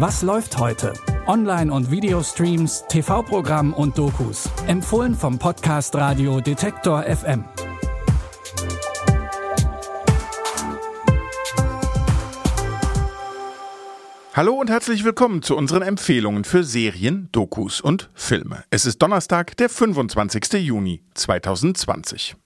Was läuft heute? Online- und Videostreams, TV-Programm und Dokus. Empfohlen vom Podcast Radio Detektor FM. Hallo und herzlich willkommen zu unseren Empfehlungen für Serien, Dokus und Filme. Es ist Donnerstag, der 25. Juni 2020.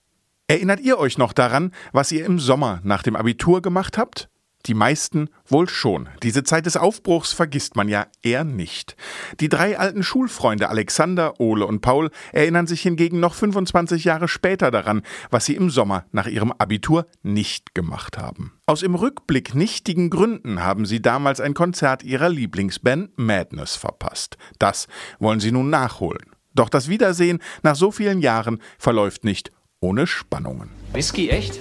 Erinnert ihr euch noch daran, was ihr im Sommer nach dem Abitur gemacht habt? Die meisten wohl schon. Diese Zeit des Aufbruchs vergisst man ja eher nicht. Die drei alten Schulfreunde Alexander, Ole und Paul erinnern sich hingegen noch 25 Jahre später daran, was sie im Sommer nach ihrem Abitur nicht gemacht haben. Aus im Rückblick nichtigen Gründen haben sie damals ein Konzert ihrer Lieblingsband Madness verpasst. Das wollen sie nun nachholen. Doch das Wiedersehen nach so vielen Jahren verläuft nicht ohne Spannungen. Whisky, echt?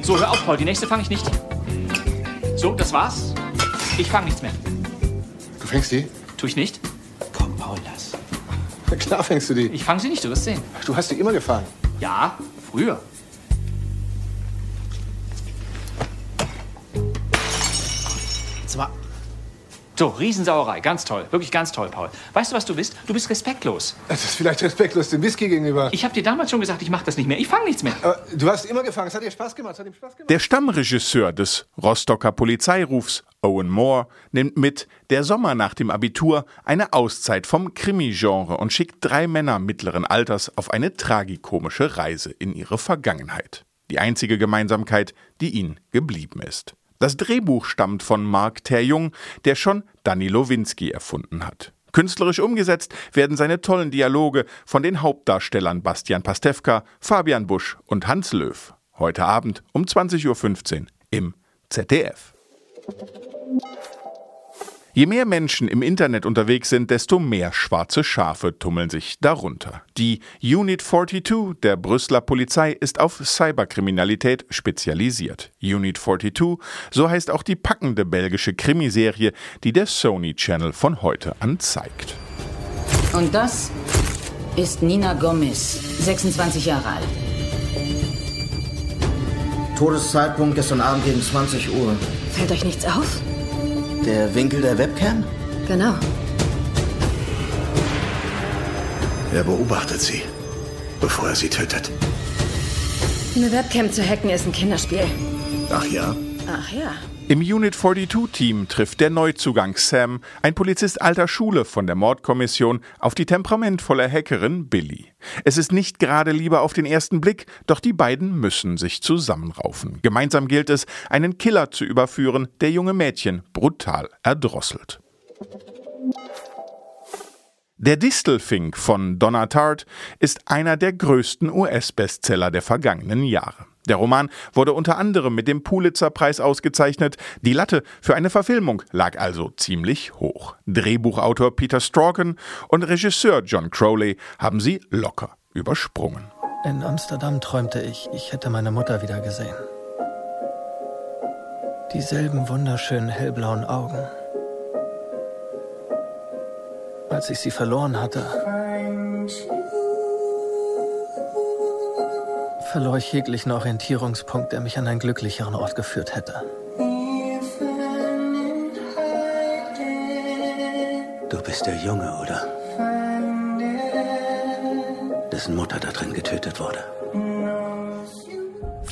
So, hör auf, Paul, die nächste fange ich nicht. So, das war's. Ich fange nichts mehr. Du fängst die? Tu ich nicht? Komm, Paul, lass. Na klar fängst du die. Ich fange sie nicht, du wirst sehen. Du hast die immer gefangen. Ja, früher. So, Riesensauerei, ganz toll, wirklich ganz toll, Paul. Weißt du, was du bist? Du bist respektlos. Das ist vielleicht respektlos dem Whisky gegenüber. Ich habe dir damals schon gesagt, ich mache das nicht mehr. Ich fange nichts mehr. Aber du hast immer gefangen. Es hat dir Spaß gemacht. Es hat ihm Spaß gemacht. Der Stammregisseur des Rostocker Polizeirufs, Owen Moore, nimmt mit Der Sommer nach dem Abitur eine Auszeit vom Krimi-Genre und schickt drei Männer mittleren Alters auf eine tragikomische Reise in ihre Vergangenheit. Die einzige Gemeinsamkeit, die ihnen geblieben ist. Das Drehbuch stammt von Mark Terjung, der schon Danilo Winski erfunden hat. Künstlerisch umgesetzt werden seine tollen Dialoge von den Hauptdarstellern Bastian Pastewka, Fabian Busch und Hans Löw. Heute Abend um 20.15 Uhr im ZDF. Je mehr Menschen im Internet unterwegs sind, desto mehr schwarze Schafe tummeln sich darunter. Die Unit 42 der Brüsseler Polizei ist auf Cyberkriminalität spezialisiert. Unit 42, so heißt auch die packende belgische Krimiserie, die der Sony Channel von heute an zeigt. Und das ist Nina Gomez, 26 Jahre alt. Todeszeitpunkt gestern Abend gegen 20 Uhr. Fällt euch nichts auf? Der Winkel der Webcam? Genau. Er beobachtet sie, bevor er sie tötet. Eine Webcam zu hacken ist ein Kinderspiel. Ach ja? Ach ja. Im Unit 42-Team trifft der Neuzugang Sam, ein Polizist alter Schule von der Mordkommission, auf die temperamentvolle Hackerin Billy. Es ist nicht gerade lieber auf den ersten Blick, doch die beiden müssen sich zusammenraufen. Gemeinsam gilt es, einen Killer zu überführen, der junge Mädchen brutal erdrosselt. Der Distelfink von Donna Tartt ist einer der größten US-Bestseller der vergangenen Jahre. Der Roman wurde unter anderem mit dem Pulitzer-Preis ausgezeichnet. Die Latte für eine Verfilmung lag also ziemlich hoch. Drehbuchautor Peter Strauken und Regisseur John Crowley haben sie locker übersprungen. In Amsterdam träumte ich, ich hätte meine Mutter wieder gesehen. Dieselben wunderschönen hellblauen Augen. Als ich sie verloren hatte, verlor ich jeglichen Orientierungspunkt, der mich an einen glücklicheren Ort geführt hätte. Du bist der Junge, oder? Dessen Mutter da drin getötet wurde.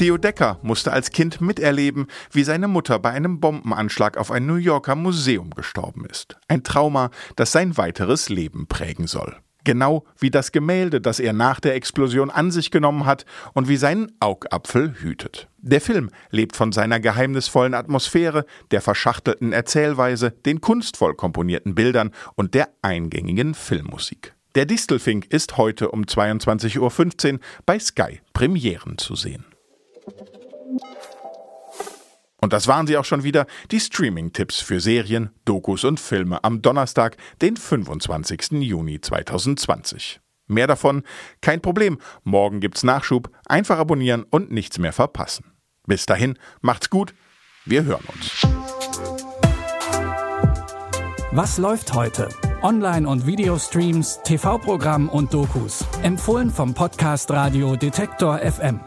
Theo Decker musste als Kind miterleben, wie seine Mutter bei einem Bombenanschlag auf ein New Yorker Museum gestorben ist. Ein Trauma, das sein weiteres Leben prägen soll. Genau wie das Gemälde, das er nach der Explosion an sich genommen hat und wie seinen Augapfel hütet. Der Film lebt von seiner geheimnisvollen Atmosphäre, der verschachtelten Erzählweise, den kunstvoll komponierten Bildern und der eingängigen Filmmusik. Der Distelfink ist heute um 22.15 Uhr bei Sky Premieren zu sehen. Und das waren sie auch schon wieder, die Streaming-Tipps für Serien, Dokus und Filme am Donnerstag, den 25. Juni 2020. Mehr davon? Kein Problem. Morgen gibt's Nachschub. Einfach abonnieren und nichts mehr verpassen. Bis dahin, macht's gut. Wir hören uns. Was läuft heute? Online- und Videostreams, TV-Programm und Dokus. Empfohlen vom Podcast Radio Detektor FM.